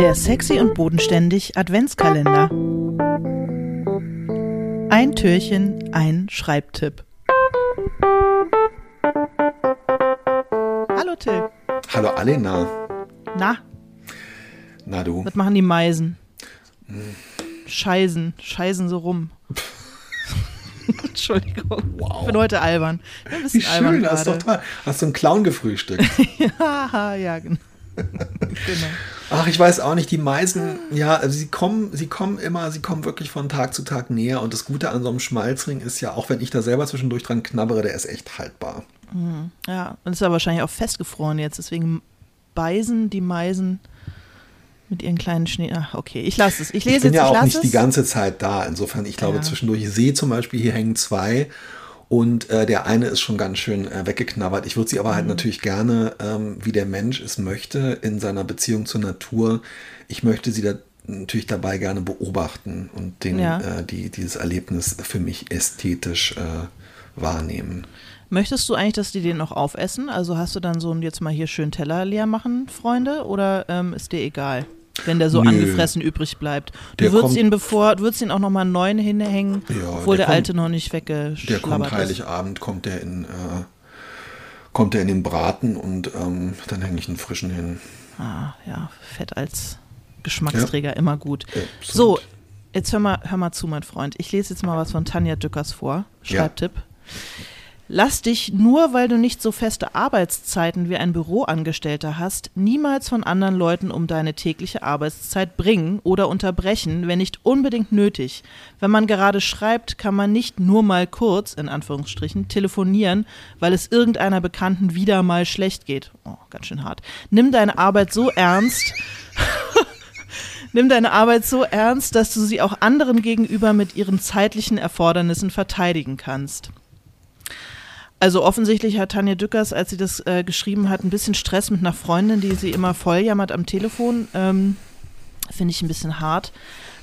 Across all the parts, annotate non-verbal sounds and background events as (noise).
Der sexy und bodenständig Adventskalender. Ein Türchen, ein Schreibtipp. Hallo Till. Hallo Alena. Na, Na du. was machen die Meisen? Scheißen, scheißen so rum. (laughs) Entschuldigung. Wow. Ich bin heute albern. Wie schön. Hast du einen Clown gefrühstückt? Haha, (laughs) ja, (laughs) genau. genau. Ach, ich weiß auch nicht, die Meisen, ja, also sie kommen, sie kommen immer, sie kommen wirklich von Tag zu Tag näher. Und das Gute an so einem Schmalzring ist ja, auch wenn ich da selber zwischendurch dran knabbere, der ist echt haltbar. Ja, und ist ja wahrscheinlich auch festgefroren jetzt. Deswegen beißen die Meisen mit ihren kleinen Schnee. Ach, okay, ich lasse es. Ich Ich lese bin jetzt, ja ich auch nicht es. die ganze Zeit da. Insofern, ich glaube, Ja. zwischendurch, ich sehe zum Beispiel, hier hängen zwei. Und äh, der eine ist schon ganz schön äh, weggeknabbert. Ich würde sie aber halt Mhm. natürlich gerne, ähm, wie der Mensch es möchte, in seiner Beziehung zur Natur, ich möchte sie da natürlich dabei gerne beobachten und den, Ja. äh, die, dieses Erlebnis für mich ästhetisch äh, wahrnehmen. Möchtest du eigentlich, dass die den noch aufessen? Also hast du dann so ein jetzt mal hier schön Teller leer machen, Freunde? Oder ähm, ist dir egal, wenn der so Nö. angefressen übrig bleibt? Du Der würdest kommt- ihn bevor, du würdest ihn auch noch mal einen neuen hinhängen, Ja, obwohl der, der kommt- alte noch nicht Der weggeschlabbert kommt ist. Heiligabend, kommt der in, äh, kommt der in den Braten und ähm, dann hänge ich einen frischen hin. Ah, ja, Fett als Geschmacksträger immer gut. Absolut. So, jetzt hör mal, hör mal zu, mein Freund. Ich lese jetzt mal was von Tanja Dückers vor. Ja. Lass dich nur, weil du nicht so feste Arbeitszeiten wie ein Büroangestellter hast, niemals von anderen Leuten um deine tägliche Arbeitszeit bringen oder unterbrechen, wenn nicht unbedingt nötig. Wenn man gerade schreibt, kann man nicht nur mal kurz, in Anführungsstrichen, telefonieren, weil es irgendeiner Bekannten wieder mal schlecht geht. Oh, ganz schön hart. Nimm deine Arbeit so ernst, (laughs) Nimm deine Arbeit so ernst, dass du sie auch anderen gegenüber mit ihren zeitlichen Erfordernissen verteidigen kannst. Also offensichtlich hat Tanja Dückers, als sie das äh, geschrieben hat, ein bisschen Stress mit einer Freundin, die sie immer volljammert am Telefon. Ähm, Finde ich ein bisschen hart.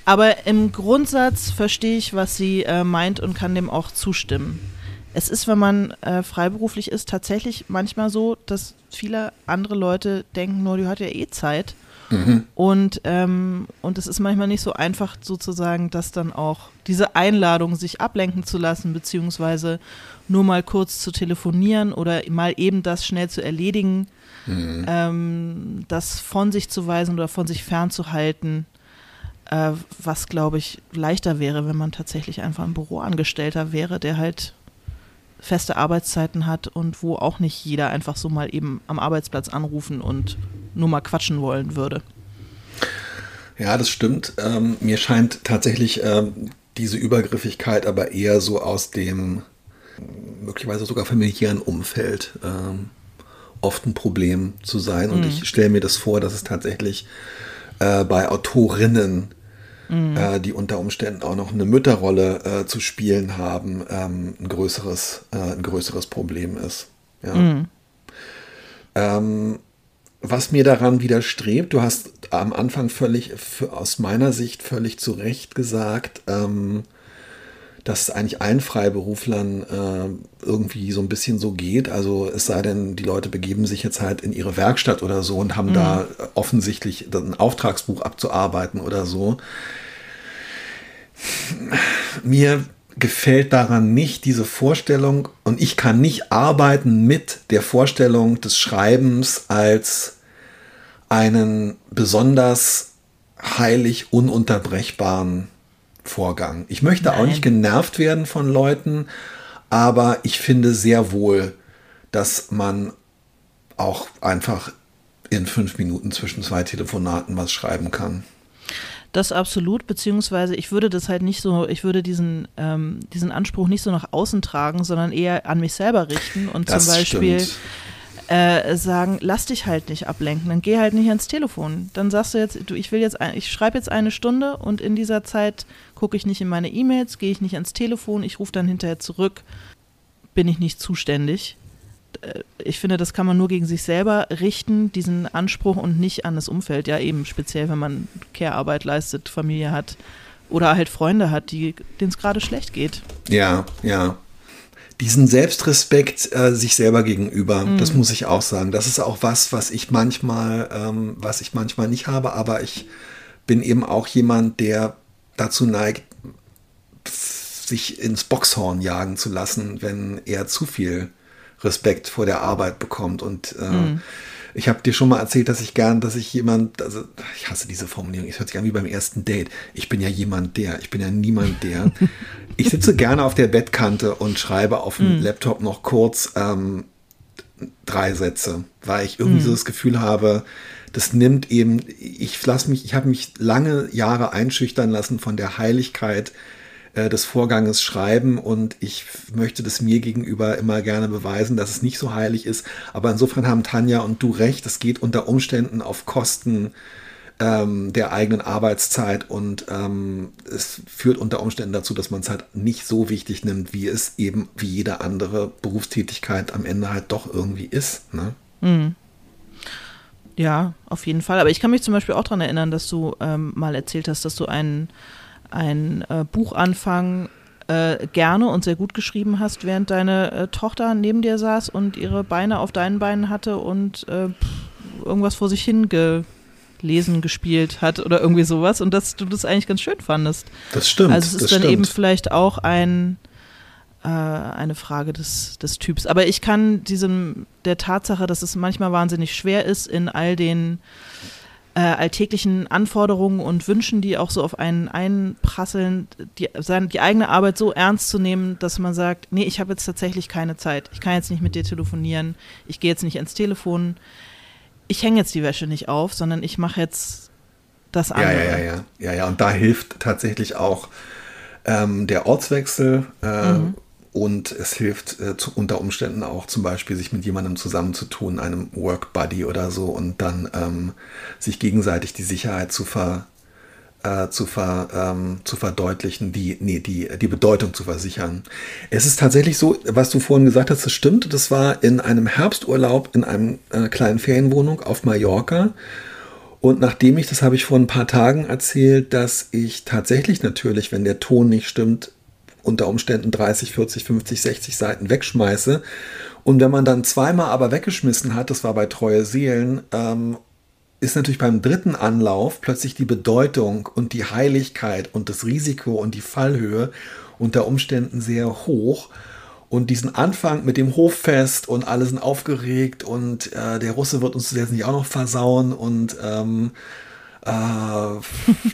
Aber im Grundsatz verstehe ich, was sie äh, meint und kann dem auch zustimmen. Es ist, wenn man äh, freiberuflich ist, tatsächlich manchmal so, dass viele andere Leute denken, nur die hat ja eh Zeit. Und, ähm, und es ist manchmal nicht so einfach, sozusagen, das dann auch, diese Einladung, sich ablenken zu lassen, beziehungsweise nur mal kurz zu telefonieren oder mal eben das schnell zu erledigen, ähm, das von sich zu weisen oder von sich fernzuhalten, äh, was, glaube ich, leichter wäre, wenn man tatsächlich einfach ein Büroangestellter wäre, der halt feste Arbeitszeiten hat und wo auch nicht jeder einfach so mal eben am Arbeitsplatz anrufen und nur mal quatschen wollen würde. Ja, das stimmt. Ähm, mir scheint tatsächlich ähm, diese Übergriffigkeit aber eher so aus dem möglicherweise sogar familiären Umfeld ähm, oft ein Problem zu sein. Und ich stelle mir das vor, dass es tatsächlich äh, bei Autorinnen, äh, die unter Umständen auch noch eine Mütterrolle äh, zu spielen haben, ähm, ein, größeres, äh, ein größeres Problem ist. Ja. Ähm, was mir daran widerstrebt, du hast am Anfang völlig, aus meiner Sicht völlig zu Recht gesagt, ähm, dass es eigentlich allen Freiberuflern äh, irgendwie so ein bisschen so geht. Also es sei denn, die Leute begeben sich jetzt halt in ihre Werkstatt oder so und haben da offensichtlich ein Auftragsbuch abzuarbeiten oder so. Mir gefällt daran nicht diese Vorstellung und ich kann nicht arbeiten mit der Vorstellung des Schreibens als einen besonders heilig ununterbrechbaren Vorgang. Ich möchte auch Nein. nicht genervt werden von Leuten, aber ich finde sehr wohl, dass man auch einfach in fünf Minuten zwischen zwei Telefonaten was schreiben kann. Das absolut, beziehungsweise ich würde das halt nicht so, ich würde diesen, ähm, diesen Anspruch nicht so nach außen tragen, sondern eher an mich selber richten und Das zum Beispiel stimmt. Äh, sagen, lass dich halt nicht ablenken, dann geh halt nicht ans Telefon. Dann sagst du jetzt, du, ich will jetzt, ich schreibe jetzt eine Stunde und in dieser Zeit gucke ich nicht in meine E-Mails, gehe ich nicht ans Telefon, ich rufe dann hinterher zurück, bin ich nicht zuständig. Äh, Ich finde, das kann man nur gegen sich selber richten, diesen Anspruch und nicht an das Umfeld. Ja, eben speziell, wenn man Care-Arbeit leistet, Familie hat oder halt Freunde hat, denen es gerade schlecht geht. Ja, ja. Diesen Selbstrespekt äh, sich selber gegenüber, mhm. das muss ich auch sagen. Das ist auch was, was ich manchmal, ähm, was ich manchmal nicht habe, aber ich bin eben auch jemand, der dazu neigt, sich ins Boxhorn jagen zu lassen, wenn er zu viel Respekt vor der Arbeit bekommt. Und äh, mhm. Ich habe dir schon mal erzählt, dass ich gern, dass ich jemand, also ich hasse diese Formulierung, es hört sich an wie beim ersten Date. Ich bin ja jemand der, ich bin ja niemand der. (laughs) ich sitze gerne auf der Bettkante und schreibe auf dem mhm. Laptop noch kurz ähm, drei Sätze, weil ich irgendwie mhm. so das Gefühl habe, das nimmt eben, ich lasse mich, ich habe mich lange Jahre einschüchtern lassen von der Heiligkeit äh, des Vorganges schreiben und ich möchte das mir gegenüber immer gerne beweisen, dass es nicht so heilig ist. Aber insofern haben Tanja und du recht, es geht unter Umständen auf Kosten ähm, der eigenen Arbeitszeit und ähm, es führt unter Umständen dazu, dass man es halt nicht so wichtig nimmt, wie es eben wie jede andere Berufstätigkeit am Ende halt doch irgendwie ist. Ne? Mhm. Ja, auf jeden Fall. Aber ich kann mich zum Beispiel auch daran erinnern, dass du ähm, mal erzählt hast, dass du einen ein äh, Buchanfang äh, gerne und sehr gut geschrieben hast, während deine äh, Tochter neben dir saß und ihre Beine auf deinen Beinen hatte und äh, irgendwas vor sich hin gelesen, gespielt hat oder irgendwie sowas und dass du das eigentlich ganz schön fandest. Das stimmt. Also es ist dann stimmt. eben vielleicht auch ein äh, eine Frage des, des Typs. Aber ich kann diesem der Tatsache, dass es manchmal wahnsinnig schwer ist, in all den äh, alltäglichen Anforderungen und Wünschen, die auch so auf einen einprasseln, die, die eigene Arbeit so ernst zu nehmen, dass man sagt, nee, ich habe jetzt tatsächlich keine Zeit. Ich kann jetzt nicht mit dir telefonieren. Ich gehe jetzt nicht ins Telefon. Ich hänge jetzt die Wäsche nicht auf, sondern ich mache jetzt das andere. Ja, ja, ja, ja. Ja, ja. Und da hilft tatsächlich auch ähm, der Ortswechsel. Äh, mhm und es hilft äh, zu, unter Umständen auch zum Beispiel, sich mit jemandem zusammenzutun, einem Work Buddy oder so, und dann ähm, sich gegenseitig die Sicherheit zu, ver, äh, zu, ver, ähm, zu verdeutlichen, die, nee, die, die Bedeutung zu versichern. Es ist tatsächlich so, was du vorhin gesagt hast, das stimmt. Das war in einem Herbsturlaub in einem äh, kleinen Ferienwohnung auf Mallorca. Und nachdem ich, das habe ich vor ein paar Tagen erzählt, dass ich tatsächlich natürlich, wenn der Ton nicht stimmt, unter Umständen 30, 40, 50, 60 Seiten wegschmeiße. Und wenn man dann zweimal aber weggeschmissen hat, das war bei Treue Seelen, ähm, ist natürlich beim dritten Anlauf plötzlich die Bedeutung und die Heiligkeit und das Risiko und die Fallhöhe unter Umständen sehr hoch. Und diesen Anfang mit dem Hoffest und alle sind aufgeregt und äh, der Russe wird uns jetzt nicht auch noch versauen und ähm, äh,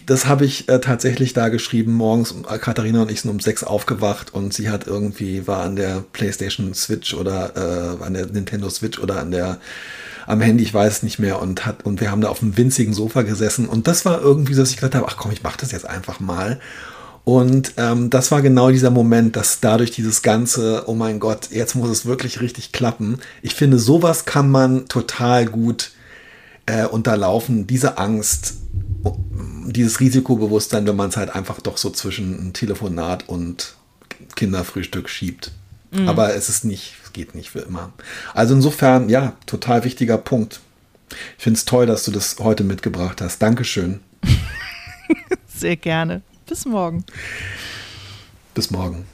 das habe ich äh, tatsächlich da geschrieben. Morgens äh, Katharina und ich sind um sechs aufgewacht und sie hat irgendwie, war an der PlayStation Switch oder äh, an der Nintendo Switch oder an der am Handy, ich weiß es nicht mehr, und hat, und wir haben da auf einem winzigen Sofa gesessen. Und das war irgendwie so, dass ich gedacht habe, ach komm, ich mache das jetzt einfach mal. Und ähm, das war genau dieser Moment, dass dadurch dieses ganze, oh mein Gott, jetzt muss es wirklich richtig klappen. Ich finde, sowas kann man total gut äh, unterlaufen, diese Angst, dieses Risikobewusstsein, wenn man es halt einfach doch so zwischen ein Telefonat und Kinderfrühstück schiebt. Mhm. Aber es ist nicht, es geht nicht für immer. Also insofern, ja, total wichtiger Punkt. Ich finde es toll, dass du das heute mitgebracht hast. Dankeschön. (laughs) Sehr gerne. Bis morgen. Bis morgen.